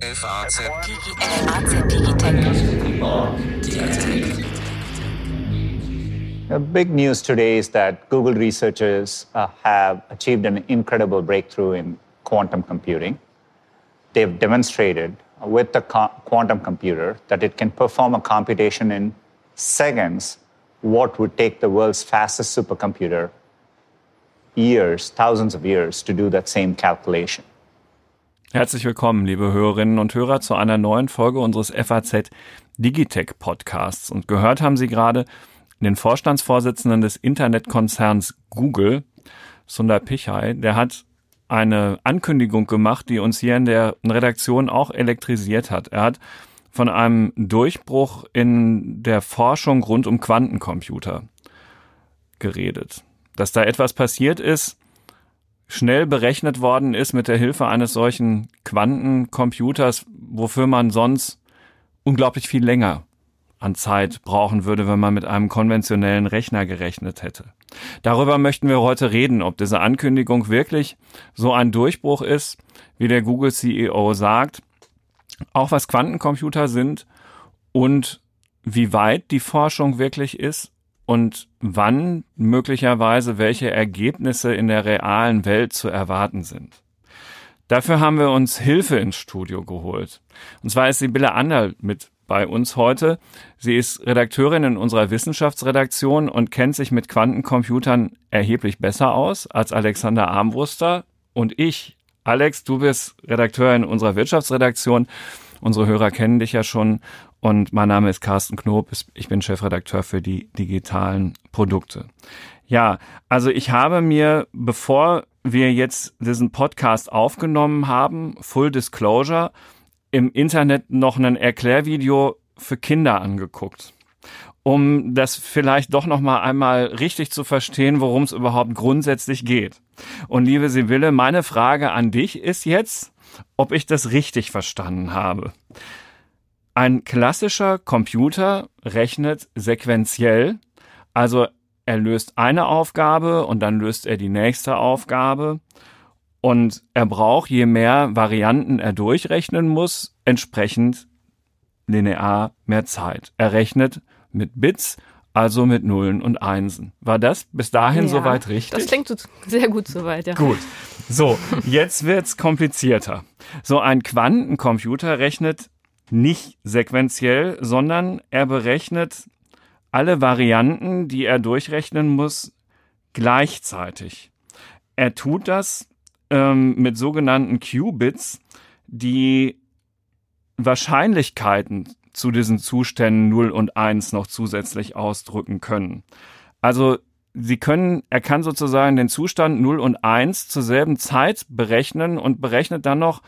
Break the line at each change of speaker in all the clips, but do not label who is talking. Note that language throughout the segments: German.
FAZ
The big news today is that Google researchers uh, have achieved an incredible breakthrough in quantum computing. They've demonstrated with the co- quantum computer that it can perform a computation in seconds what would take the world's fastest supercomputer years, thousands of years to do that same calculation.
Herzlich willkommen, liebe Hörerinnen und Hörer, zu einer neuen Folge unseres FAZ Digitech Podcasts. Und gehört haben Sie gerade den Vorstandsvorsitzenden des Internetkonzerns Google, Sundar Pichai. Der hat eine Ankündigung gemacht, die uns hier in der Redaktion auch elektrisiert hat. Er hat von einem Durchbruch in der Forschung rund um Quantencomputer geredet. Dass da etwas passiert ist, schnell berechnet worden ist mit der Hilfe eines solchen Quantencomputers, wofür man sonst unglaublich viel länger an Zeit brauchen würde, wenn man mit einem konventionellen Rechner gerechnet hätte. Darüber möchten wir heute reden, ob diese Ankündigung wirklich so ein Durchbruch ist, wie der Google CEO sagt, auch was Quantencomputer sind und wie weit die Forschung wirklich ist und wann möglicherweise welche Ergebnisse in der realen Welt zu erwarten sind. Dafür haben wir uns Hilfe ins Studio geholt. Und zwar ist Sibylle Anderl mit bei uns heute. Sie ist Redakteurin in unserer Wissenschaftsredaktion und kennt sich mit Quantencomputern erheblich besser aus als Alexander Armbruster und ich. Alex, du bist Redakteur in unserer Wirtschaftsredaktion. Unsere Hörer kennen dich ja schon und mein Name ist Carsten Knob. Ich bin Chefredakteur für die digitalen Produkte. Ja, also ich habe mir, bevor wir jetzt diesen Podcast aufgenommen haben, Full Disclosure, im Internet noch ein Erklärvideo für Kinder angeguckt, um das vielleicht doch noch mal einmal richtig zu verstehen, worum es überhaupt grundsätzlich geht. Und liebe Sibylle, meine Frage an dich ist jetzt, ob ich das richtig verstanden habe. Ein klassischer Computer rechnet sequenziell, also er löst eine Aufgabe und dann löst er die nächste Aufgabe. Und er braucht, je mehr Varianten er durchrechnen muss, entsprechend linear mehr Zeit. Er rechnet mit Bits, also mit Nullen und Einsen. War das bis dahin
ja,
soweit richtig?
Das klingt sehr gut soweit, ja.
Gut. So, jetzt wird's komplizierter. So ein Quantencomputer rechnet nicht sequenziell, sondern er berechnet alle Varianten, die er durchrechnen muss, gleichzeitig. Er tut das ähm, mit sogenannten Qubits, die Wahrscheinlichkeiten zu diesen Zuständen 0 und 1 noch zusätzlich ausdrücken können. Also Sie können, er kann sozusagen den Zustand 0 und 1 zur selben Zeit berechnen und berechnet dann noch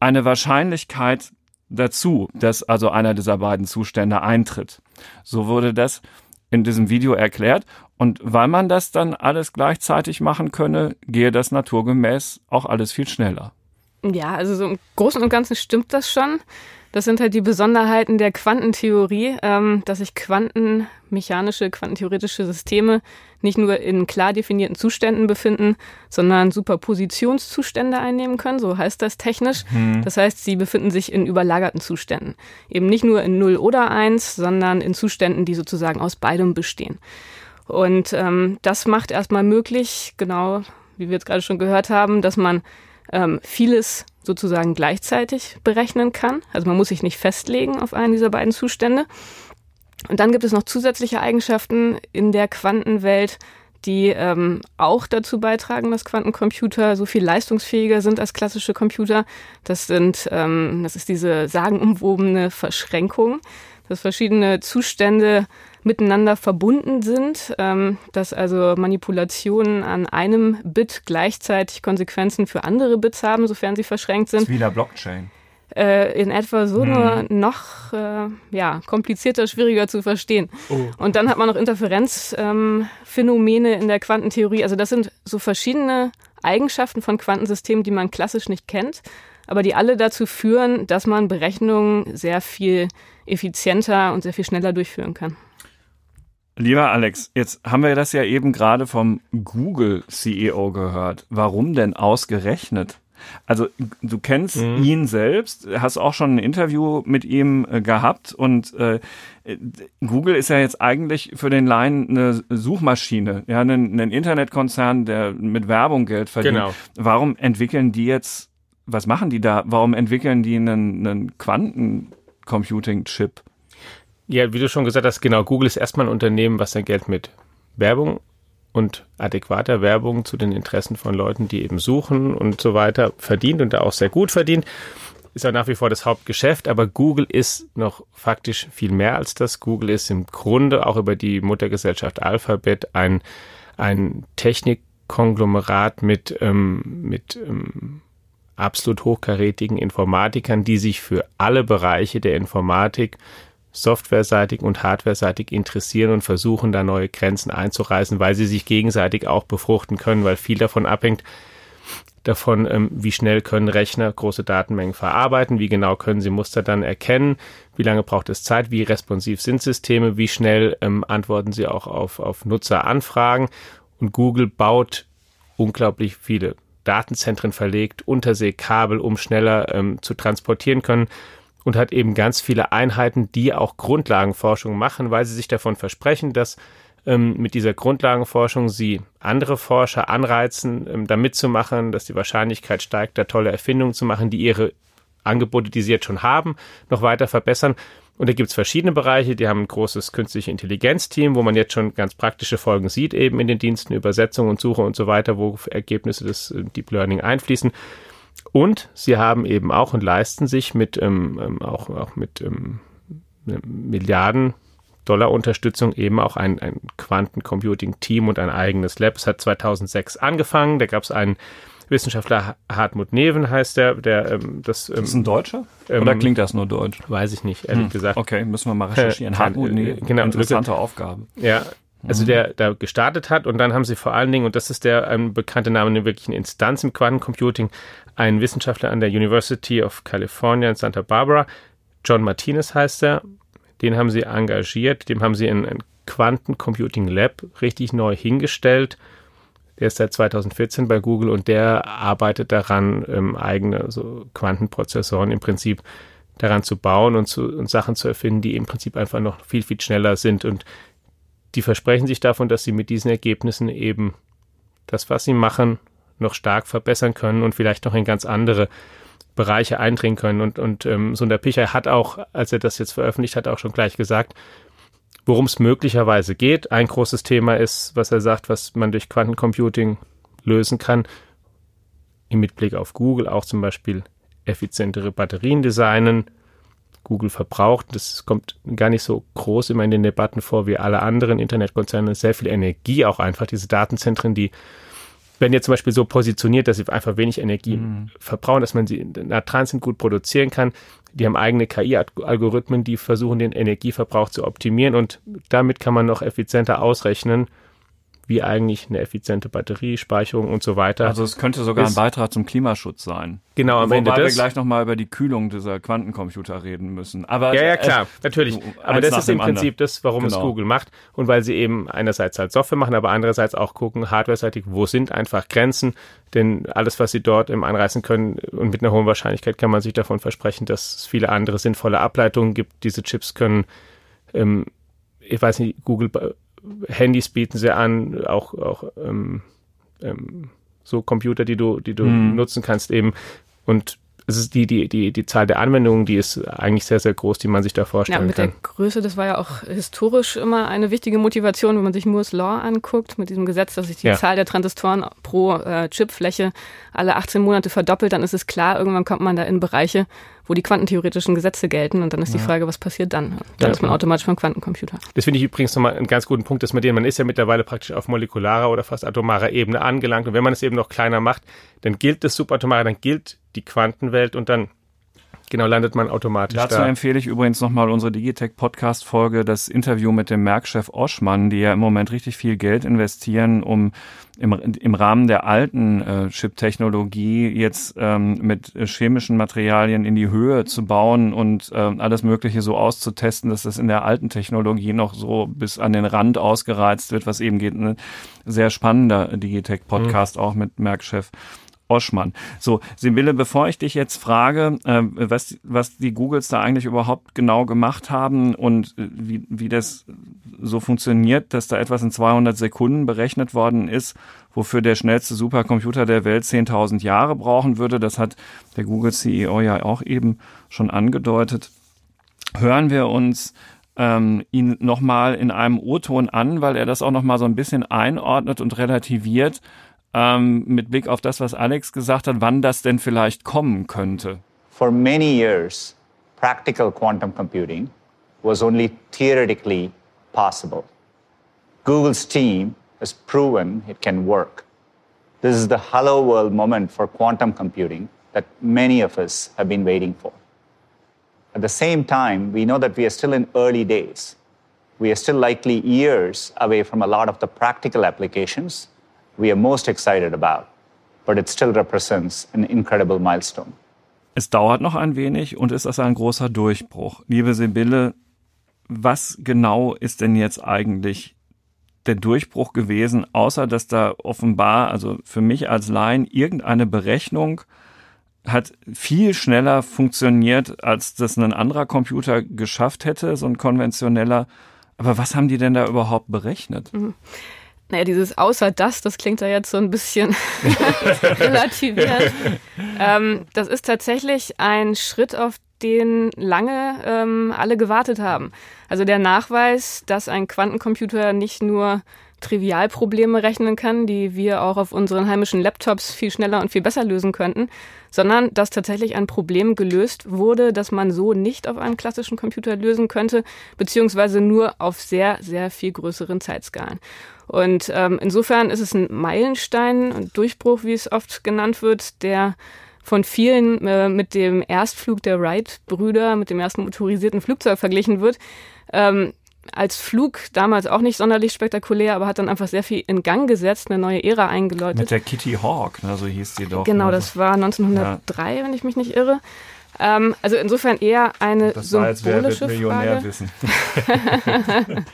eine Wahrscheinlichkeit dazu, dass also einer dieser beiden Zustände eintritt. So wurde das in diesem Video erklärt. Und weil man das dann alles gleichzeitig machen könne, gehe das naturgemäß auch alles viel schneller.
Ja, also so im Großen und Ganzen stimmt das schon. Das sind halt die Besonderheiten der Quantentheorie, ähm, dass sich quantenmechanische, quantentheoretische Systeme nicht nur in klar definierten Zuständen befinden, sondern Superpositionszustände einnehmen können, so heißt das technisch. Mhm. Das heißt, sie befinden sich in überlagerten Zuständen. Eben nicht nur in 0 oder 1, sondern in Zuständen, die sozusagen aus beidem bestehen. Und ähm, das macht erstmal möglich, genau wie wir jetzt gerade schon gehört haben, dass man ähm, vieles sozusagen gleichzeitig berechnen kann. Also man muss sich nicht festlegen auf einen dieser beiden Zustände. Und dann gibt es noch zusätzliche Eigenschaften in der Quantenwelt, die ähm, auch dazu beitragen, dass Quantencomputer so viel leistungsfähiger sind als klassische Computer. Das sind, ähm, das ist diese sagenumwobene Verschränkung, dass verschiedene Zustände miteinander verbunden sind, ähm, dass also Manipulationen an einem Bit gleichzeitig Konsequenzen für andere Bits haben, sofern sie verschränkt sind. Das
ist wie der Blockchain.
Äh, in etwa so, hm. nur noch äh, ja, komplizierter, schwieriger zu verstehen. Oh. Und dann hat man noch Interferenzphänomene ähm, in der Quantentheorie. Also das sind so verschiedene Eigenschaften von Quantensystemen, die man klassisch nicht kennt, aber die alle dazu führen, dass man Berechnungen sehr viel effizienter und sehr viel schneller durchführen kann.
Lieber Alex, jetzt haben wir das ja eben gerade vom Google CEO gehört. Warum denn ausgerechnet Also du kennst mhm. ihn selbst, hast auch schon ein Interview mit ihm äh, gehabt und äh, Google ist ja jetzt eigentlich für den Laien eine Suchmaschine, ja, ein, ein Internetkonzern, der mit Werbung Geld verdient. Genau. Warum entwickeln die jetzt, was machen die da? Warum entwickeln die einen, einen Quantencomputing-Chip?
Ja, wie du schon gesagt hast, genau, Google ist erstmal ein Unternehmen, was sein Geld mit Werbung und adäquater Werbung zu den Interessen von Leuten, die eben suchen und so weiter verdient und da auch sehr gut verdient. Ist ja nach wie vor das Hauptgeschäft, aber Google ist noch faktisch viel mehr als das. Google ist im Grunde auch über die Muttergesellschaft Alphabet ein, ein Technikkonglomerat mit, ähm, mit ähm, absolut hochkarätigen Informatikern, die sich für alle Bereiche der Informatik softwareseitig und hardwareseitig interessieren und versuchen, da neue Grenzen einzureißen, weil sie sich gegenseitig auch befruchten können, weil viel davon abhängt davon, ähm, wie schnell können Rechner große Datenmengen verarbeiten, wie genau können sie Muster dann erkennen, wie lange braucht es Zeit, wie responsiv sind Systeme, wie schnell ähm, antworten sie auch auf, auf Nutzeranfragen. Und Google baut unglaublich viele Datenzentren verlegt, Unterseekabel, um schneller ähm, zu transportieren können und hat eben ganz viele Einheiten, die auch Grundlagenforschung machen, weil sie sich davon versprechen, dass ähm, mit dieser Grundlagenforschung sie andere Forscher anreizen, ähm, da mitzumachen, dass die Wahrscheinlichkeit steigt, da tolle Erfindungen zu machen, die ihre Angebote, die sie jetzt schon haben, noch weiter verbessern. Und da gibt es verschiedene Bereiche, die haben ein großes künstliche Intelligenz-Team, wo man jetzt schon ganz praktische Folgen sieht, eben in den Diensten, Übersetzung und Suche und so weiter, wo Ergebnisse des äh, Deep Learning einfließen. Und sie haben eben auch und leisten sich mit ähm, ähm auch, auch mit ähm, Milliarden Dollar Unterstützung eben auch ein, ein Quantencomputing-Team und ein eigenes Lab. Es hat 2006 angefangen. Da gab es einen Wissenschaftler, Hartmut Neven heißt der. der ähm, das,
ähm, ist ein Deutscher? Oder ähm, klingt das nur deutsch?
Weiß ich nicht, ehrlich hm. gesagt.
Okay, müssen wir mal recherchieren. Äh, Hartmut Neven, genau, interessante Aufgabe.
Ja, also mhm. der da gestartet hat und dann haben sie vor allen Dingen, und das ist der ein bekannter Name, eine wirkliche Instanz im Quantencomputing, ein Wissenschaftler an der University of California in Santa Barbara, John Martinez heißt er, den haben sie engagiert, dem haben sie ein, ein Quantencomputing Lab richtig neu hingestellt. Der ist seit 2014 bei Google und der arbeitet daran, ähm, eigene so Quantenprozessoren im Prinzip daran zu bauen und, zu, und Sachen zu erfinden, die im Prinzip einfach noch viel, viel schneller sind. Und die versprechen sich davon, dass sie mit diesen Ergebnissen eben das, was sie machen, noch stark verbessern können und vielleicht noch in ganz andere Bereiche eindringen können. Und, und ähm, Sundar Pichai hat auch, als er das jetzt veröffentlicht hat, auch schon gleich gesagt, worum es möglicherweise geht. Ein großes Thema ist, was er sagt, was man durch Quantencomputing lösen kann. Im Mitblick auf Google auch zum Beispiel effizientere Batterien designen, Google verbraucht. Das kommt gar nicht so groß immer in den Debatten vor wie alle anderen Internetkonzerne. Sehr viel Energie auch einfach. Diese Datenzentren, die werden jetzt zum Beispiel so positioniert, dass sie einfach wenig Energie mhm. verbrauchen, dass man sie nah dran sind, gut produzieren kann. Die haben eigene KI-Algorithmen, die versuchen, den Energieverbrauch zu optimieren und damit kann man noch effizienter ausrechnen, wie eigentlich eine effiziente Batteriespeicherung und so weiter.
Also es könnte sogar ein Beitrag zum Klimaschutz sein.
Genau, am
Wobei
Ende
wir gleich nochmal über die Kühlung dieser Quantencomputer reden müssen. Aber
ja, ja, klar, natürlich. Aber das ist im Prinzip das, warum genau. es Google macht und weil sie eben einerseits halt Software machen, aber andererseits auch gucken, hardware-seitig, wo sind einfach Grenzen, denn alles, was sie dort im anreißen können und mit einer hohen Wahrscheinlichkeit kann man sich davon versprechen, dass es viele andere sinnvolle Ableitungen gibt. Diese Chips können ähm, ich weiß nicht, Google Handys bieten sie an, auch, auch ähm, ähm, so Computer, die du, die du mhm. nutzen kannst eben. Und es ist die, die, die, die Zahl der Anwendungen, die ist eigentlich sehr, sehr groß, die man sich da vorstellen
ja, mit
kann.
der Größe, das war ja auch historisch immer eine wichtige Motivation, wenn man sich Moore's Law anguckt, mit diesem Gesetz, dass sich die ja. Zahl der Transistoren pro äh, Chipfläche alle 18 Monate verdoppelt, dann ist es klar, irgendwann kommt man da in Bereiche, wo die quantentheoretischen Gesetze gelten und dann ist ja. die Frage, was passiert dann? Dann ja, ist man automatisch beim Quantencomputer.
Das finde ich übrigens nochmal einen ganz guten Punkt, dass man den, man ist ja mittlerweile praktisch auf molekularer oder fast atomarer Ebene angelangt und wenn man es eben noch kleiner macht, dann gilt das Subatomare, dann gilt die Quantenwelt und dann Genau, landet man automatisch
Dazu
da.
empfehle ich übrigens nochmal unsere Digitech-Podcast-Folge, das Interview mit dem Merkchef Oschmann, die ja im Moment richtig viel Geld investieren, um im, im Rahmen der alten äh, Chip-Technologie jetzt ähm, mit chemischen Materialien in die Höhe zu bauen und äh, alles Mögliche so auszutesten, dass das in der alten Technologie noch so bis an den Rand ausgereizt wird, was eben geht. Ein sehr spannender Digitech-Podcast mhm. auch mit Merkchef Oschmann. So, Sibylle, bevor ich dich jetzt frage, äh, was, was die Googles da eigentlich überhaupt genau gemacht haben und äh, wie, wie das so funktioniert, dass da etwas in 200 Sekunden berechnet worden ist, wofür der schnellste Supercomputer der Welt 10.000 Jahre brauchen würde, das hat der Google-CEO ja auch eben schon angedeutet, hören wir uns ähm, ihn nochmal in einem O-Ton an, weil er das auch nochmal so ein bisschen einordnet und relativiert, ähm, mit Blick auf das, was Alex gesagt hat, wann das denn vielleicht kommen könnte.
For many years, practical quantum computing was only theoretically possible. Google's team has proven it can work. This is the hello world moment for quantum computing that many of us have been waiting for. At the same time, we know that we are still in early days. We are still likely years away from a lot of the practical applications we are most excited about, but it still represents an incredible milestone.
Es dauert noch ein wenig und ist das ein großer Durchbruch. Liebe Sibylle, was genau ist denn jetzt eigentlich der Durchbruch gewesen, außer dass da offenbar, also für mich als Laien, irgendeine Berechnung hat viel schneller funktioniert, als das ein anderer Computer geschafft hätte, so ein konventioneller. Aber was haben die denn da überhaupt berechnet? Mhm.
Naja, dieses außer das, das klingt ja jetzt so ein bisschen relativiert. ähm, das ist tatsächlich ein Schritt, auf den lange ähm, alle gewartet haben. Also der Nachweis, dass ein Quantencomputer nicht nur Trivialprobleme rechnen kann, die wir auch auf unseren heimischen Laptops viel schneller und viel besser lösen könnten, sondern dass tatsächlich ein Problem gelöst wurde, das man so nicht auf einem klassischen Computer lösen könnte, beziehungsweise nur auf sehr, sehr viel größeren Zeitskalen. Und ähm, insofern ist es ein Meilenstein, ein Durchbruch, wie es oft genannt wird, der von vielen äh, mit dem Erstflug der Wright-Brüder, mit dem ersten motorisierten Flugzeug verglichen wird. Ähm, als Flug damals auch nicht sonderlich spektakulär, aber hat dann einfach sehr viel in Gang gesetzt, eine neue Ära eingeläutet.
Mit der Kitty Hawk, ne, so hieß die doch.
Genau, das war 1903, ja. wenn ich mich nicht irre. Ähm, also insofern eher eine das symbolische war, Millionär Frage. Wissen.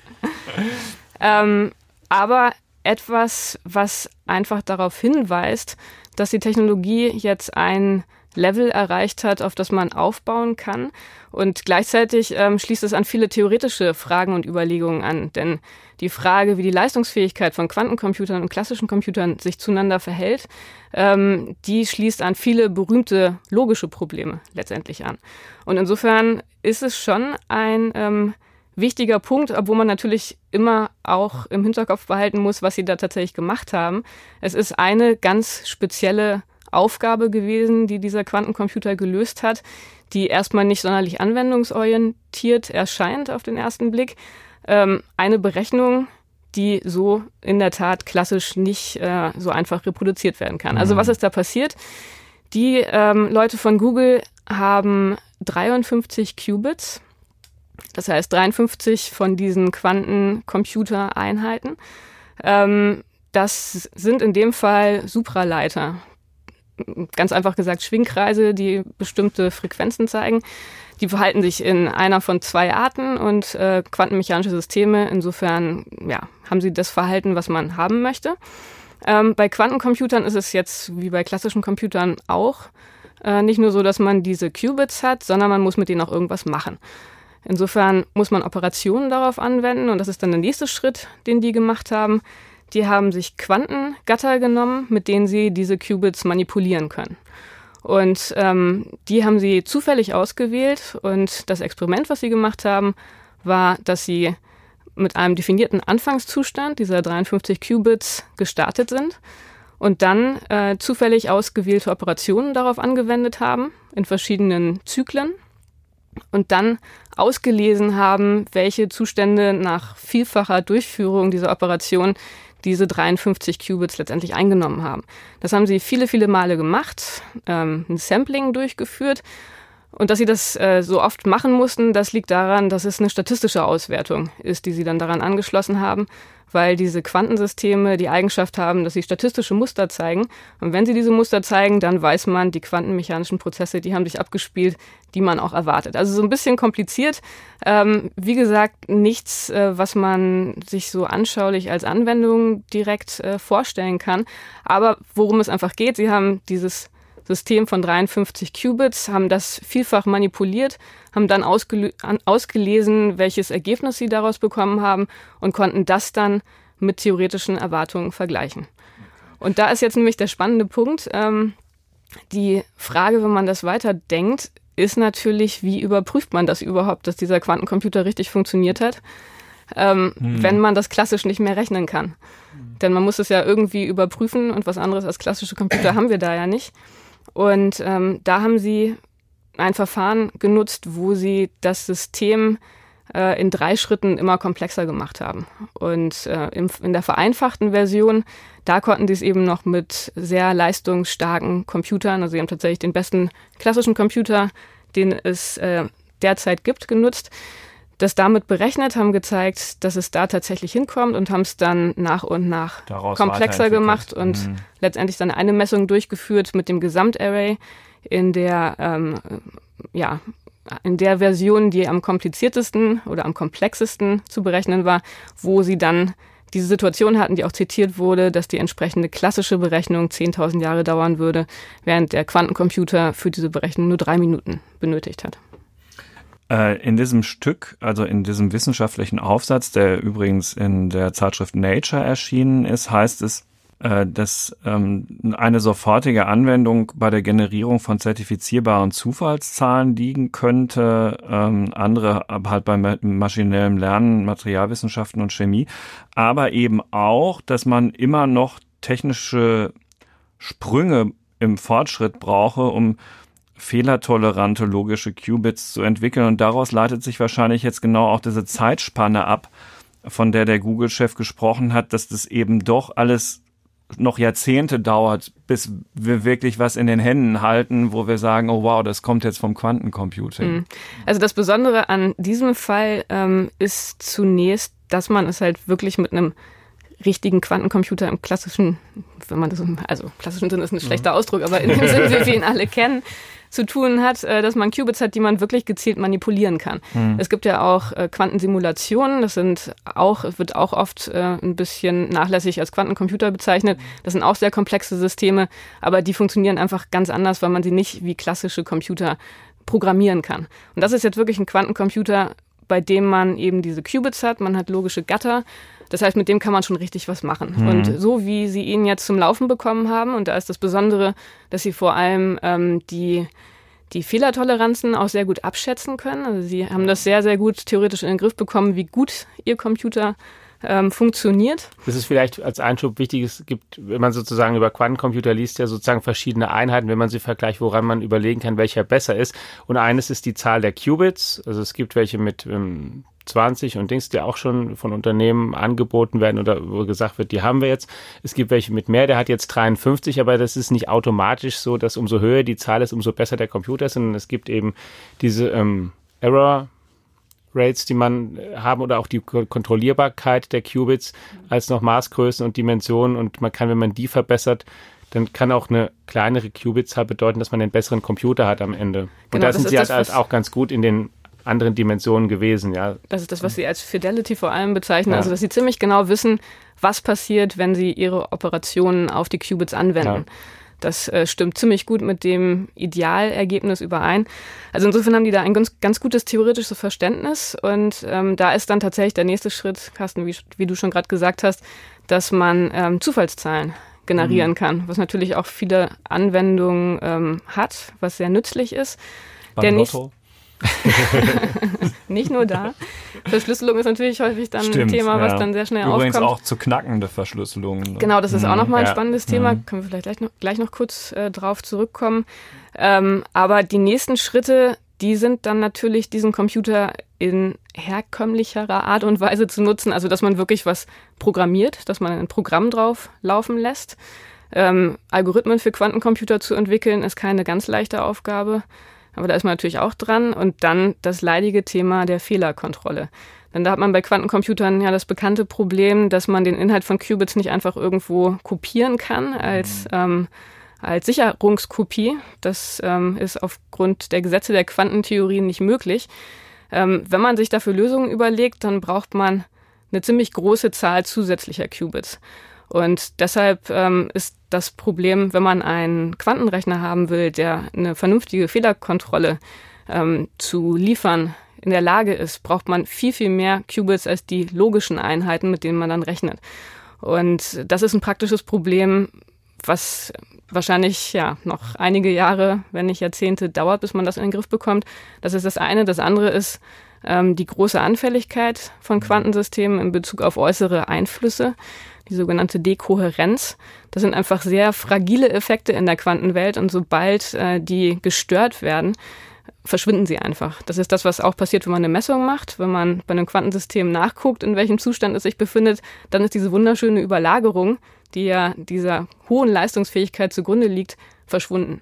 ähm, aber etwas, was einfach darauf hinweist, dass die Technologie jetzt ein Level erreicht hat, auf das man aufbauen kann. Und gleichzeitig ähm, schließt es an viele theoretische Fragen und Überlegungen an. Denn die Frage, wie die Leistungsfähigkeit von Quantencomputern und klassischen Computern sich zueinander verhält, ähm, die schließt an viele berühmte logische Probleme letztendlich an. Und insofern ist es schon ein ähm, wichtiger Punkt, obwohl man natürlich immer auch im Hinterkopf behalten muss, was sie da tatsächlich gemacht haben. Es ist eine ganz spezielle Aufgabe gewesen, die dieser Quantencomputer gelöst hat, die erstmal nicht sonderlich anwendungsorientiert erscheint auf den ersten Blick. Ähm, eine Berechnung, die so in der Tat klassisch nicht äh, so einfach reproduziert werden kann. Also mhm. was ist da passiert? Die ähm, Leute von Google haben 53 Qubits, das heißt 53 von diesen Quantencomputereinheiten. Ähm, das sind in dem Fall Supraleiter ganz einfach gesagt Schwingkreise, die bestimmte Frequenzen zeigen. Die verhalten sich in einer von zwei Arten und äh, quantenmechanische Systeme, insofern ja, haben sie das Verhalten, was man haben möchte. Ähm, bei Quantencomputern ist es jetzt wie bei klassischen Computern auch äh, nicht nur so, dass man diese Qubits hat, sondern man muss mit denen auch irgendwas machen. Insofern muss man Operationen darauf anwenden und das ist dann der nächste Schritt, den die gemacht haben. Die haben sich Quantengatter genommen, mit denen sie diese Qubits manipulieren können. Und ähm, die haben sie zufällig ausgewählt und das Experiment, was sie gemacht haben, war, dass sie mit einem definierten Anfangszustand dieser 53 Qubits gestartet sind und dann äh, zufällig ausgewählte Operationen darauf angewendet haben in verschiedenen Zyklen und dann ausgelesen haben, welche Zustände nach vielfacher Durchführung dieser Operation diese 53 Qubits letztendlich eingenommen haben. Das haben sie viele, viele Male gemacht, ähm, ein Sampling durchgeführt. Und dass sie das äh, so oft machen mussten, das liegt daran, dass es eine statistische Auswertung ist, die sie dann daran angeschlossen haben, weil diese Quantensysteme die Eigenschaft haben, dass sie statistische Muster zeigen. Und wenn sie diese Muster zeigen, dann weiß man, die quantenmechanischen Prozesse, die haben sich abgespielt, die man auch erwartet. Also so ein bisschen kompliziert. Ähm, wie gesagt, nichts, äh, was man sich so anschaulich als Anwendung direkt äh, vorstellen kann. Aber worum es einfach geht, sie haben dieses System von 53 Qubits, haben das vielfach manipuliert, haben dann ausgelesen, welches Ergebnis sie daraus bekommen haben und konnten das dann mit theoretischen Erwartungen vergleichen. Und da ist jetzt nämlich der spannende Punkt. Ähm, die Frage, wenn man das weiterdenkt, ist natürlich, wie überprüft man das überhaupt, dass dieser Quantencomputer richtig funktioniert hat, ähm, hm. wenn man das klassisch nicht mehr rechnen kann. Denn man muss es ja irgendwie überprüfen und was anderes als klassische Computer haben wir da ja nicht. Und ähm, da haben sie ein Verfahren genutzt, wo sie das System äh, in drei Schritten immer komplexer gemacht haben. Und äh, im, in der vereinfachten Version, da konnten sie es eben noch mit sehr leistungsstarken Computern, also sie haben tatsächlich den besten klassischen Computer, den es äh, derzeit gibt, genutzt das damit berechnet, haben gezeigt, dass es da tatsächlich hinkommt und haben es dann nach und nach Daraus komplexer gemacht und mhm. letztendlich dann eine Messung durchgeführt mit dem Gesamtarray in der, ähm, ja, in der Version, die am kompliziertesten oder am komplexesten zu berechnen war, wo sie dann diese Situation hatten, die auch zitiert wurde, dass die entsprechende klassische Berechnung 10.000 Jahre dauern würde, während der Quantencomputer für diese Berechnung nur drei Minuten benötigt hat.
Äh, in diesem Stück, also in diesem wissenschaftlichen Aufsatz, der übrigens in der Zeitschrift Nature erschienen ist, heißt es, äh, dass ähm, eine sofortige Anwendung bei der Generierung von zertifizierbaren Zufallszahlen liegen könnte, ähm, andere halt bei maschinellem Lernen, Materialwissenschaften und Chemie, aber eben auch, dass man immer noch technische Sprünge im Fortschritt brauche, um fehlertolerante logische Qubits zu entwickeln. Und daraus leitet sich wahrscheinlich jetzt genau auch diese Zeitspanne ab, von der der Google-Chef gesprochen hat, dass das eben doch alles noch Jahrzehnte dauert, bis wir wirklich was in den Händen halten, wo wir sagen, oh wow, das kommt jetzt vom Quantencomputing. Mhm.
Also das Besondere an diesem Fall ähm, ist zunächst, dass man es halt wirklich mit einem richtigen Quantencomputer im klassischen, wenn man das, also klassischen Sinn ist ein schlechter mhm. Ausdruck, aber in dem Sinn, wie wir ihn alle kennen, zu tun hat, äh, dass man Qubits hat, die man wirklich gezielt manipulieren kann. Mhm. Es gibt ja auch äh, Quantensimulationen, das sind auch, wird auch oft äh, ein bisschen nachlässig als Quantencomputer bezeichnet. Das sind auch sehr komplexe Systeme, aber die funktionieren einfach ganz anders, weil man sie nicht wie klassische Computer programmieren kann. Und das ist jetzt wirklich ein Quantencomputer, bei dem man eben diese Qubits hat, man hat logische Gatter. Das heißt, mit dem kann man schon richtig was machen. Mhm. Und so wie sie ihn jetzt zum Laufen bekommen haben, und da ist das Besondere, dass sie vor allem ähm, die die Fehlertoleranzen auch sehr gut abschätzen können. Also sie haben das sehr, sehr gut theoretisch in den Griff bekommen, wie gut ihr Computer ähm, funktioniert.
Das ist vielleicht als Einschub wichtig, es gibt, wenn man sozusagen über Quantencomputer liest, ja sozusagen verschiedene Einheiten, wenn man sie vergleicht, woran man überlegen kann, welcher besser ist. Und eines ist die Zahl der Qubits. Also es gibt welche mit ähm, 20 und Dings, die auch schon von Unternehmen angeboten werden oder wo gesagt wird, die haben wir jetzt. Es gibt welche mit mehr, der hat jetzt 53, aber das ist nicht automatisch so, dass umso höher die Zahl ist, umso besser der Computer ist, sondern es gibt eben diese ähm, Error Rates, die man äh, haben oder auch die Kontrollierbarkeit der Qubits als noch Maßgrößen und Dimensionen und man kann, wenn man die verbessert, dann kann auch eine kleinere Qubitzahl bedeuten, dass man einen besseren Computer hat am Ende. Genau, und da sind sie halt auch ganz gut in den anderen Dimensionen gewesen, ja.
Das ist das, was sie als Fidelity vor allem bezeichnen, ja. also dass sie ziemlich genau wissen, was passiert, wenn sie ihre Operationen auf die Qubits anwenden. Ja. Das äh, stimmt ziemlich gut mit dem Idealergebnis überein. Also insofern haben die da ein ganz, ganz gutes theoretisches Verständnis und ähm, da ist dann tatsächlich der nächste Schritt, Carsten, wie, wie du schon gerade gesagt hast, dass man ähm, Zufallszahlen generieren mhm. kann, was natürlich auch viele Anwendungen ähm, hat, was sehr nützlich ist.
Beim der Lotto.
Nicht nur da. Verschlüsselung ist natürlich häufig dann Stimmt, ein Thema, was dann sehr schnell
Übrigens
aufkommt.
auch zu knackende Verschlüsselungen.
Genau, das ist mhm. auch nochmal ein ja. spannendes Thema. Mhm. Können wir vielleicht gleich noch, gleich noch kurz äh, drauf zurückkommen. Ähm, aber die nächsten Schritte, die sind dann natürlich, diesen Computer in herkömmlicherer Art und Weise zu nutzen. Also, dass man wirklich was programmiert, dass man ein Programm drauf laufen lässt. Ähm, Algorithmen für Quantencomputer zu entwickeln, ist keine ganz leichte Aufgabe. Aber da ist man natürlich auch dran. Und dann das leidige Thema der Fehlerkontrolle. Denn da hat man bei Quantencomputern ja das bekannte Problem, dass man den Inhalt von Qubits nicht einfach irgendwo kopieren kann als, mhm. ähm, als Sicherungskopie. Das ähm, ist aufgrund der Gesetze der Quantentheorie nicht möglich. Ähm, wenn man sich dafür Lösungen überlegt, dann braucht man eine ziemlich große Zahl zusätzlicher Qubits. Und deshalb ähm, ist das Problem, wenn man einen Quantenrechner haben will, der eine vernünftige Fehlerkontrolle ähm, zu liefern in der Lage ist, braucht man viel, viel mehr Qubits als die logischen Einheiten, mit denen man dann rechnet. Und das ist ein praktisches Problem, was wahrscheinlich ja noch einige Jahre, wenn nicht Jahrzehnte dauert, bis man das in den Griff bekommt. Das ist das eine. Das andere ist ähm, die große Anfälligkeit von Quantensystemen in Bezug auf äußere Einflüsse, die sogenannte Dekohärenz. Das sind einfach sehr fragile Effekte in der Quantenwelt und sobald äh, die gestört werden, verschwinden sie einfach. Das ist das, was auch passiert, wenn man eine Messung macht. Wenn man bei einem Quantensystem nachguckt, in welchem Zustand es sich befindet, dann ist diese wunderschöne Überlagerung, die ja dieser hohen Leistungsfähigkeit zugrunde liegt, verschwunden.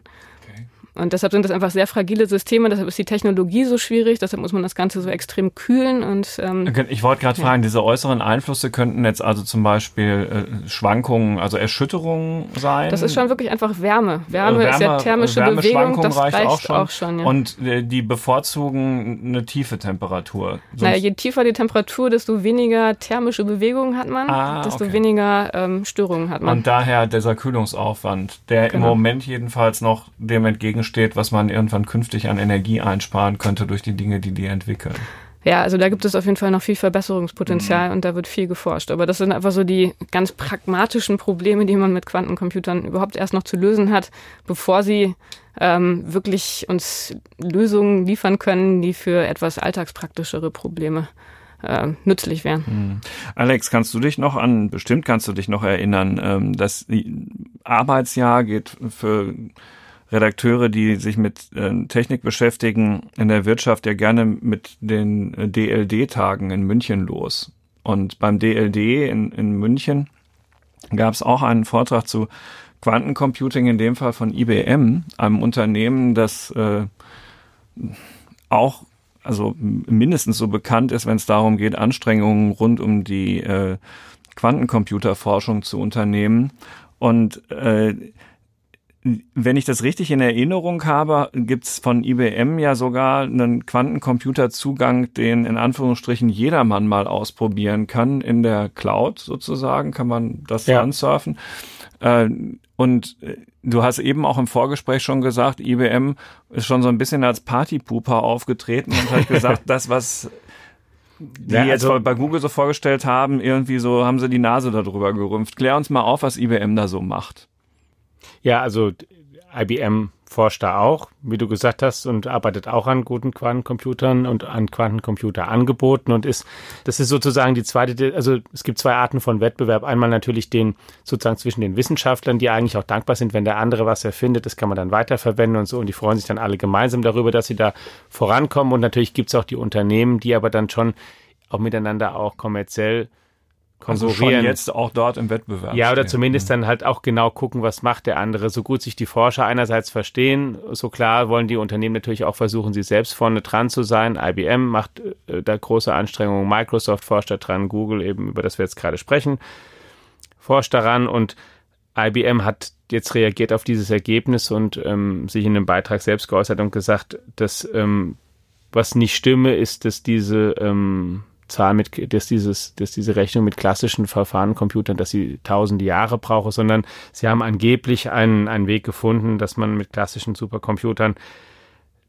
Und deshalb sind das einfach sehr fragile Systeme, deshalb ist die Technologie so schwierig, deshalb muss man das Ganze so extrem kühlen und ähm,
Ich wollte gerade ja. fragen, diese äußeren Einflüsse könnten jetzt also zum Beispiel äh, Schwankungen, also Erschütterungen sein?
Das ist schon wirklich einfach Wärme. Wärme, Wärme ist ja thermische Bewegung, das reicht, reicht auch schon. Auch schon
ja. Und äh, die bevorzugen eine tiefe Temperatur.
Sonst naja, je tiefer die Temperatur, desto weniger thermische Bewegung hat man, ah, desto okay. weniger ähm, Störungen hat man.
Und daher dieser Kühlungsaufwand, der genau. im Moment jedenfalls noch dem entgegensteht steht, was man irgendwann künftig an Energie einsparen könnte durch die Dinge, die die entwickeln.
Ja, also da gibt es auf jeden Fall noch viel Verbesserungspotenzial mhm. und da wird viel geforscht. Aber das sind einfach so die ganz pragmatischen Probleme, die man mit Quantencomputern überhaupt erst noch zu lösen hat, bevor sie ähm, wirklich uns Lösungen liefern können, die für etwas alltagspraktischere Probleme äh, nützlich wären. Mhm.
Alex, kannst du dich noch an, bestimmt kannst du dich noch erinnern, ähm, das Arbeitsjahr geht für Redakteure, die sich mit äh, Technik beschäftigen, in der Wirtschaft ja gerne mit den äh, DLD-Tagen in München los. Und beim DLD in, in München gab es auch einen Vortrag zu Quantencomputing, in dem Fall von IBM, einem Unternehmen, das äh, auch also mindestens so bekannt ist, wenn es darum geht, Anstrengungen rund um die äh, Quantencomputerforschung zu unternehmen. Und äh, wenn ich das richtig in Erinnerung habe, gibt's von IBM ja sogar einen Quantencomputerzugang, den in Anführungsstrichen jedermann mal ausprobieren kann. In der Cloud sozusagen kann man das ja. ansurfen. Äh, und äh, du hast eben auch im Vorgespräch schon gesagt, IBM ist schon so ein bisschen als Partypooper aufgetreten und hat gesagt, das, was die ja, also, jetzt bei Google so vorgestellt haben, irgendwie so haben sie die Nase darüber gerümpft. Klär uns mal auf, was IBM da so macht.
Ja, also IBM forscht da auch, wie du gesagt hast, und arbeitet auch an guten Quantencomputern und an Quantencomputerangeboten und ist, das ist sozusagen die zweite, also es gibt zwei Arten von Wettbewerb. Einmal natürlich den sozusagen zwischen den Wissenschaftlern, die eigentlich auch dankbar sind, wenn der andere was erfindet, das kann man dann weiterverwenden und so und die freuen sich dann alle gemeinsam darüber, dass sie da vorankommen und natürlich gibt es auch die Unternehmen, die aber dann schon auch miteinander auch kommerziell
also schon jetzt auch dort im Wettbewerb.
Ja, oder zumindest dann halt auch genau gucken, was macht der andere. So gut sich die Forscher einerseits verstehen, so klar wollen die Unternehmen natürlich auch versuchen, sie selbst vorne dran zu sein. IBM macht äh, da große Anstrengungen, Microsoft forscht da dran, Google eben, über das wir jetzt gerade sprechen, forscht daran und IBM hat jetzt reagiert auf dieses Ergebnis und ähm, sich in einem Beitrag selbst geäußert und gesagt, dass ähm, was nicht stimme, ist, dass diese ähm, Zahl mit, dass dieses, dass diese Rechnung mit klassischen Verfahrencomputern, dass sie tausende Jahre brauche, sondern sie haben angeblich einen, einen Weg gefunden, dass man mit klassischen Supercomputern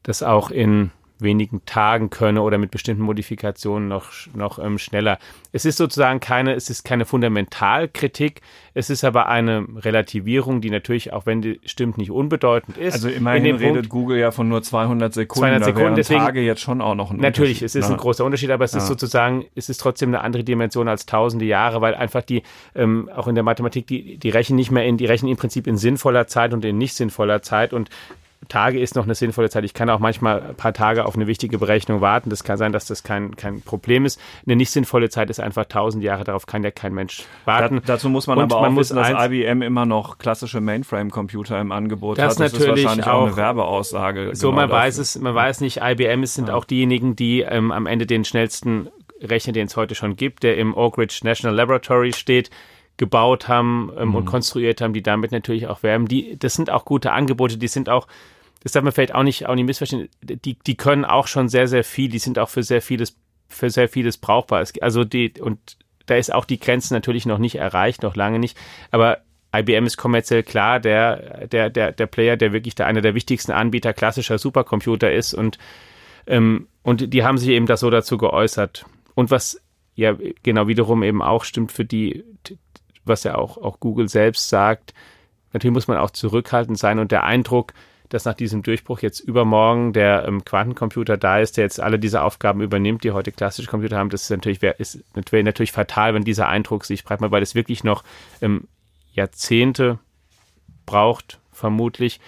das auch in wenigen Tagen könne oder mit bestimmten Modifikationen noch, noch ähm, schneller. Es ist sozusagen keine, es ist keine Fundamentalkritik, es ist aber eine Relativierung, die natürlich, auch wenn die stimmt, nicht unbedeutend ist.
Also immerhin In redet Punkt, Google ja von nur 200 Sekunden,
200 Sekunden, deswegen,
Tage jetzt schon auch noch ein
Natürlich, es ist ne? ein großer Unterschied, aber es ja. ist sozusagen, es ist trotzdem eine andere Dimension als tausende Jahre, weil einfach die, ähm, auch in der Mathematik, die, die rechnen nicht mehr in, die rechnen im Prinzip in sinnvoller Zeit und in nicht sinnvoller Zeit und Tage ist noch eine sinnvolle Zeit. Ich kann auch manchmal ein paar Tage auf eine wichtige Berechnung warten. Das kann sein, dass das kein, kein Problem ist. Eine nicht sinnvolle Zeit ist einfach tausend Jahre. Darauf kann ja kein Mensch warten.
Da, dazu muss man Und aber man auch wissen, dass IBM immer noch klassische Mainframe-Computer im Angebot
das
hat.
Das ist wahrscheinlich auch,
auch eine Werbeaussage.
So, genau man dafür. weiß es, man weiß nicht. IBM sind ja. auch diejenigen, die ähm, am Ende den schnellsten Rechner, den es heute schon gibt, der im Oak Ridge National Laboratory steht, gebaut haben ähm, mhm. und konstruiert haben, die damit natürlich auch werben. Die, das sind auch gute Angebote, die sind auch, das darf man vielleicht auch nicht, auch nicht missverstehen, die, die können auch schon sehr, sehr viel, die sind auch für sehr vieles, für sehr vieles brauchbar. Also die, und da ist auch die Grenze natürlich noch nicht erreicht, noch lange nicht. Aber IBM ist kommerziell klar der, der, der, der Player, der wirklich der einer der wichtigsten Anbieter klassischer Supercomputer ist und, ähm, und die haben sich eben das so dazu geäußert. Und was ja genau wiederum eben auch stimmt für die, was ja auch, auch Google selbst sagt, natürlich muss man auch zurückhaltend sein und der Eindruck, dass nach diesem Durchbruch jetzt übermorgen der ähm, Quantencomputer da ist, der jetzt alle diese Aufgaben übernimmt, die heute klassische Computer haben, das ist natürlich, wär, ist, wäre natürlich fatal, wenn dieser Eindruck sich breit macht, weil es wirklich noch ähm, Jahrzehnte braucht, vermutlich,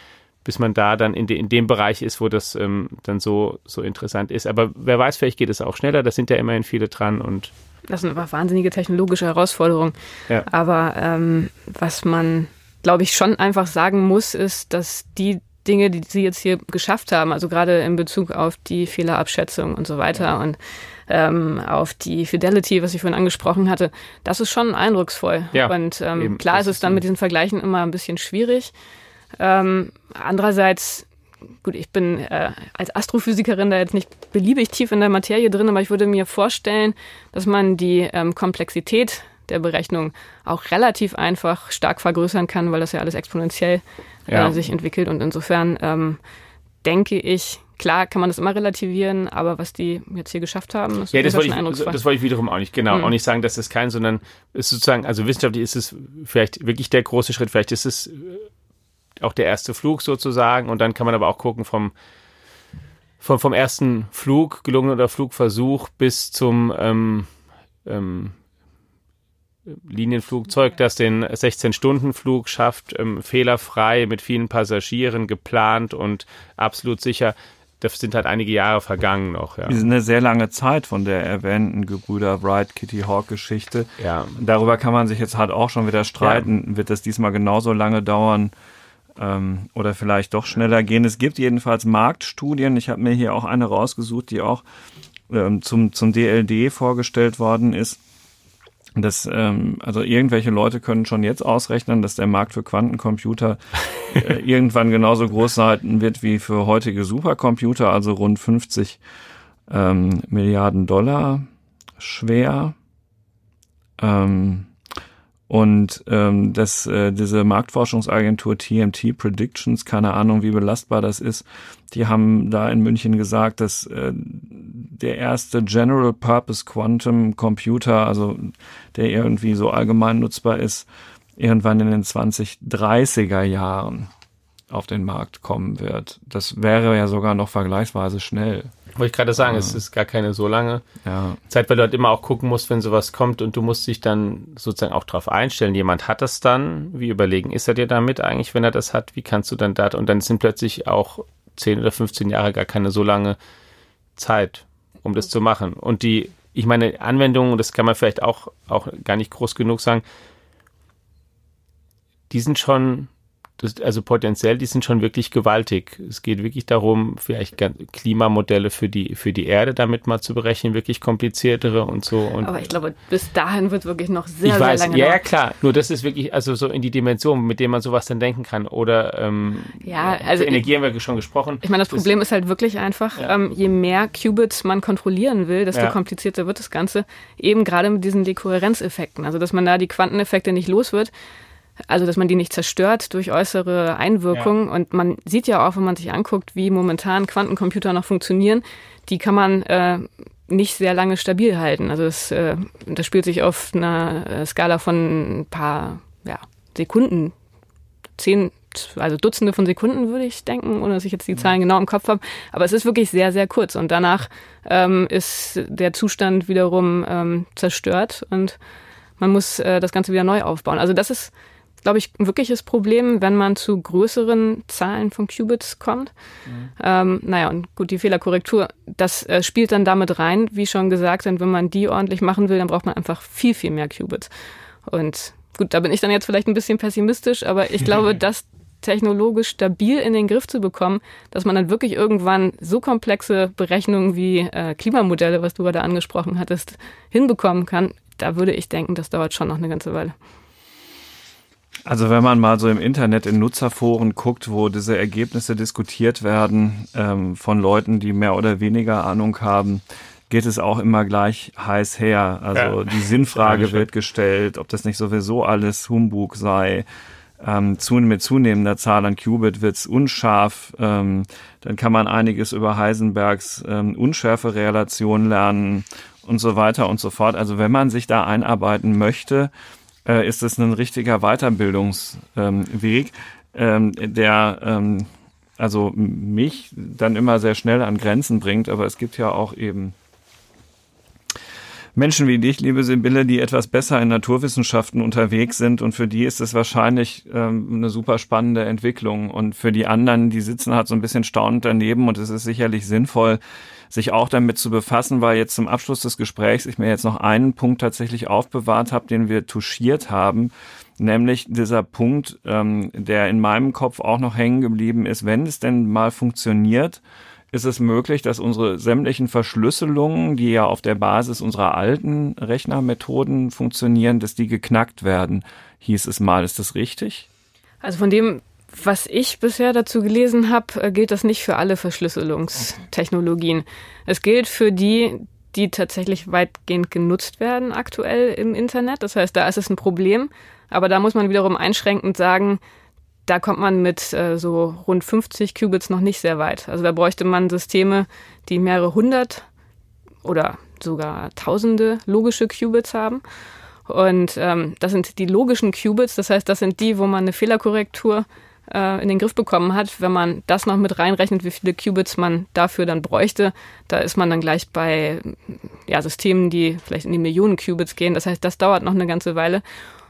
bis man da dann in, de, in dem Bereich ist, wo das ähm, dann so, so interessant ist. Aber wer weiß, vielleicht geht es auch schneller, da sind ja immerhin viele dran und
das sind aber wahnsinnige technologische Herausforderungen. Ja. Aber ähm, was man, glaube ich, schon einfach sagen muss, ist, dass die Dinge, die sie jetzt hier geschafft haben, also gerade in Bezug auf die Fehlerabschätzung und so weiter ja. und ähm, auf die Fidelity, was ich vorhin angesprochen hatte, das ist schon eindrucksvoll. Ja, und ähm, klar ist es dann mit diesen Vergleichen immer ein bisschen schwierig. Ähm, andererseits, gut, ich bin äh, als Astrophysikerin da jetzt nicht beliebig tief in der Materie drin, aber ich würde mir vorstellen, dass man die ähm, Komplexität der Berechnung auch relativ einfach stark vergrößern kann, weil das ja alles exponentiell äh, ja. sich entwickelt. Und insofern ähm, denke ich, Klar kann man das immer relativieren, aber was die jetzt hier geschafft haben,
ist ja, das wollte ich, eindrucksvoll. Das wollte ich wiederum auch nicht, genau, mhm. auch nicht sagen, dass das kein, sondern ist sozusagen, also wissenschaftlich ist es vielleicht wirklich der große Schritt, vielleicht ist es äh, auch der erste Flug sozusagen und dann kann man aber auch gucken vom, vom, vom ersten Flug, gelungen oder Flugversuch bis zum ähm, ähm, Linienflugzeug, das den 16-Stunden-Flug schafft, ähm, fehlerfrei mit vielen Passagieren geplant und absolut sicher das sind halt einige Jahre vergangen noch. Ja.
Das ist eine sehr lange Zeit von der erwähnten Gebrüder Wright Kitty Hawk Geschichte. Ja. Darüber kann man sich jetzt halt auch schon wieder streiten. Ja. Wird das diesmal genauso lange dauern ähm, oder vielleicht doch schneller gehen? Es gibt jedenfalls Marktstudien. Ich habe mir hier auch eine rausgesucht, die auch ähm, zum, zum DLD vorgestellt worden ist dass ähm, also irgendwelche Leute können schon jetzt ausrechnen, dass der Markt für Quantencomputer äh, irgendwann genauso groß sein wird wie für heutige Supercomputer, also rund 50 ähm, Milliarden Dollar schwer. Ähm, und ähm, dass äh, diese Marktforschungsagentur TMT Predictions, keine Ahnung, wie belastbar das ist, die haben da in München gesagt, dass äh, der erste General Purpose Quantum Computer, also der irgendwie so allgemein nutzbar ist, irgendwann in den 2030er Jahren auf den Markt kommen wird. Das wäre ja sogar noch vergleichsweise schnell.
Wollte ich gerade sagen, ja. es ist gar keine so lange ja. Zeit, weil du halt immer auch gucken musst, wenn sowas kommt und du musst dich dann sozusagen auch darauf einstellen. Jemand hat das dann, wie überlegen ist er dir damit eigentlich, wenn er das hat, wie kannst du dann da, und dann sind plötzlich auch 10 oder 15 Jahre gar keine so lange Zeit, um das zu machen. Und die, ich meine, Anwendungen, das kann man vielleicht auch, auch gar nicht groß genug sagen, die sind schon das, also potenziell, die sind schon wirklich gewaltig. Es geht wirklich darum, vielleicht Klimamodelle für die, für die Erde damit mal zu berechnen, wirklich kompliziertere und so. Und
Aber ich glaube, bis dahin wird wirklich noch sehr,
ich
sehr
weiß,
lange.
Ja, ja, klar. Nur das ist wirklich, also so in die Dimension, mit der man sowas dann denken kann. Oder ähm,
ja, also
Energie haben wir schon gesprochen.
Ich meine, das, das Problem ist halt wirklich einfach, ja. ähm, je mehr Qubits man kontrollieren will, desto ja. komplizierter wird das Ganze. Eben gerade mit diesen Dekohärenzeffekten. Also dass man da die Quanteneffekte nicht los wird also dass man die nicht zerstört durch äußere Einwirkungen. Ja. Und man sieht ja auch, wenn man sich anguckt, wie momentan Quantencomputer noch funktionieren, die kann man äh, nicht sehr lange stabil halten. Also das, äh, das spielt sich auf einer äh, Skala von ein paar ja, Sekunden, zehn, also Dutzende von Sekunden würde ich denken, ohne dass ich jetzt die Zahlen genau im Kopf habe. Aber es ist wirklich sehr, sehr kurz. Und danach ähm, ist der Zustand wiederum ähm, zerstört und man muss äh, das Ganze wieder neu aufbauen. Also das ist glaube ich, ein wirkliches Problem, wenn man zu größeren Zahlen von Qubits kommt. Mhm. Ähm, naja, und gut, die Fehlerkorrektur, das äh, spielt dann damit rein, wie schon gesagt, denn wenn man die ordentlich machen will, dann braucht man einfach viel, viel mehr Qubits. Und gut, da bin ich dann jetzt vielleicht ein bisschen pessimistisch, aber ich glaube, dass technologisch stabil in den Griff zu bekommen, dass man dann wirklich irgendwann so komplexe Berechnungen wie äh, Klimamodelle, was du gerade angesprochen hattest, hinbekommen kann, da würde ich denken, das dauert schon noch eine ganze Weile.
Also wenn man mal so im Internet in Nutzerforen guckt, wo diese Ergebnisse diskutiert werden ähm, von Leuten, die mehr oder weniger Ahnung haben, geht es auch immer gleich heiß her. Also ja. die Sinnfrage wird gestellt, ob das nicht sowieso alles Humbug sei. Ähm, mit zunehmender Zahl an Qubit wird's unscharf. Ähm, dann kann man einiges über Heisenbergs ähm, Unschärfe-Relation lernen und so weiter und so fort. Also wenn man sich da einarbeiten möchte, äh, ist es ein richtiger Weiterbildungsweg, ähm, der ähm, also mich dann immer sehr schnell an Grenzen bringt. Aber es gibt ja auch eben Menschen wie dich, liebe Sibylle, die etwas besser in Naturwissenschaften unterwegs sind. Und für die ist es wahrscheinlich ähm, eine super spannende Entwicklung. Und für die anderen, die sitzen halt so ein bisschen staunend daneben. Und es ist sicherlich sinnvoll, sich auch damit zu befassen, weil jetzt zum Abschluss des Gesprächs ich mir jetzt noch einen Punkt tatsächlich aufbewahrt habe, den wir touchiert haben, nämlich dieser Punkt, ähm, der in meinem Kopf auch noch hängen geblieben ist, wenn es denn mal funktioniert, ist es möglich, dass unsere sämtlichen Verschlüsselungen, die ja auf der Basis unserer alten Rechnermethoden funktionieren, dass die geknackt werden, hieß es mal. Ist das richtig?
Also von dem, was ich bisher dazu gelesen habe, äh, gilt das nicht für alle Verschlüsselungstechnologien. Es gilt für die, die tatsächlich weitgehend genutzt werden aktuell im Internet. Das heißt, da ist es ein Problem. Aber da muss man wiederum einschränkend sagen, da kommt man mit äh, so rund 50 Qubits noch nicht sehr weit. Also da bräuchte man Systeme, die mehrere hundert oder sogar tausende logische Qubits haben. Und ähm, das sind die logischen Qubits, das heißt, das sind die, wo man eine Fehlerkorrektur äh, in den Griff bekommen hat. Wenn man das noch mit reinrechnet, wie viele Qubits man dafür dann bräuchte, da ist man dann gleich bei ja, Systemen, die vielleicht in die Millionen Qubits gehen. Das heißt, das dauert noch eine ganze Weile.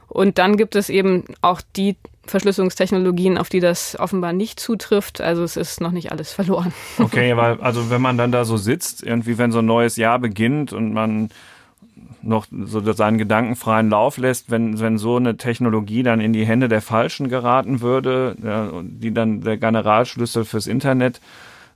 Und dann gibt es eben auch die Verschlüsselungstechnologien, auf die das offenbar nicht zutrifft. Also es ist noch nicht alles verloren.
Okay, weil also wenn man dann da so sitzt, irgendwie wenn so ein neues Jahr beginnt und man noch so seinen gedankenfreien Lauf lässt, wenn, wenn so eine Technologie dann in die Hände der Falschen geraten würde, ja, die dann der Generalschlüssel fürs Internet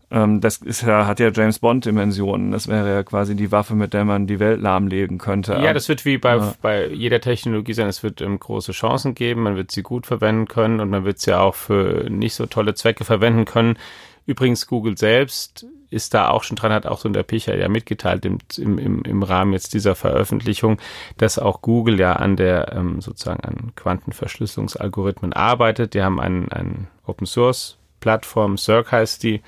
ähm, das ist ja, hat ja James Bond-Dimensionen. Das wäre ja quasi die Waffe, mit der man die Welt lahmlegen könnte.
Ja, das wird wie bei, ja. bei jeder Technologie sein. Es wird ähm, große Chancen geben. Man wird sie gut verwenden können und man wird sie auch für nicht so tolle Zwecke verwenden können. Übrigens, Google selbst ist da auch schon dran, hat auch so der Picher ja mitgeteilt im, im, im Rahmen jetzt dieser Veröffentlichung, dass auch Google ja an der ähm, sozusagen an Quantenverschlüsselungsalgorithmen arbeitet. Die haben einen, einen Open Source Plattform, Cirque heißt die,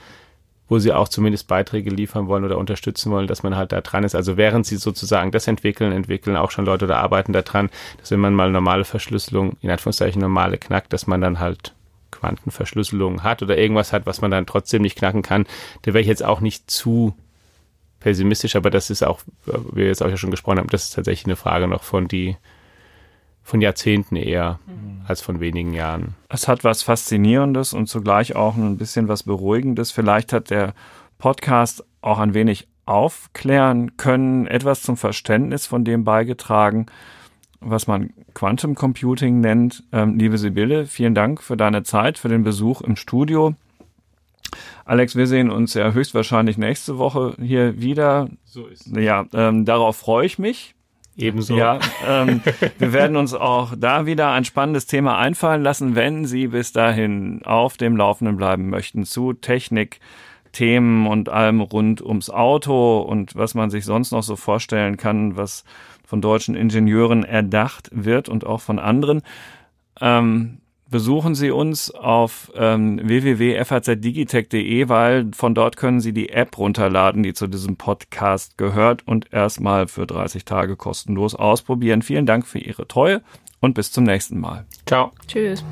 wo sie auch zumindest Beiträge liefern wollen oder unterstützen wollen, dass man halt da dran ist. Also während sie sozusagen das entwickeln, entwickeln auch schon Leute oder arbeiten daran, dass wenn man mal normale Verschlüsselung, in Anführungszeichen normale knackt, dass man dann halt Quantenverschlüsselung hat oder irgendwas hat, was man dann trotzdem nicht knacken kann. Da wäre ich jetzt auch nicht zu pessimistisch, aber das ist auch, wie wir jetzt auch ja schon gesprochen haben, das ist tatsächlich eine Frage noch von die von Jahrzehnten eher mhm. als von wenigen Jahren.
Es hat was Faszinierendes und zugleich auch ein bisschen was Beruhigendes. Vielleicht hat der Podcast auch ein wenig aufklären können, etwas zum Verständnis von dem beigetragen, was man Quantum Computing nennt. Ähm, liebe Sibylle, vielen Dank für deine Zeit, für den Besuch im Studio. Alex, wir sehen uns ja höchstwahrscheinlich nächste Woche hier wieder. So ist es. Ja, ähm, darauf freue ich mich.
Ebenso.
Ja, ähm, wir werden uns auch da wieder ein spannendes Thema einfallen lassen, wenn Sie bis dahin auf dem Laufenden bleiben möchten zu Technik, Themen und allem rund ums Auto und was man sich sonst noch so vorstellen kann, was von deutschen Ingenieuren erdacht wird und auch von anderen. Ähm, besuchen Sie uns auf ähm, www.fazdigitech.de, weil von dort können Sie die App runterladen, die zu diesem Podcast gehört und erstmal für 30 Tage kostenlos ausprobieren. Vielen Dank für Ihre Treue und bis zum nächsten Mal.
Ciao.
Tschüss.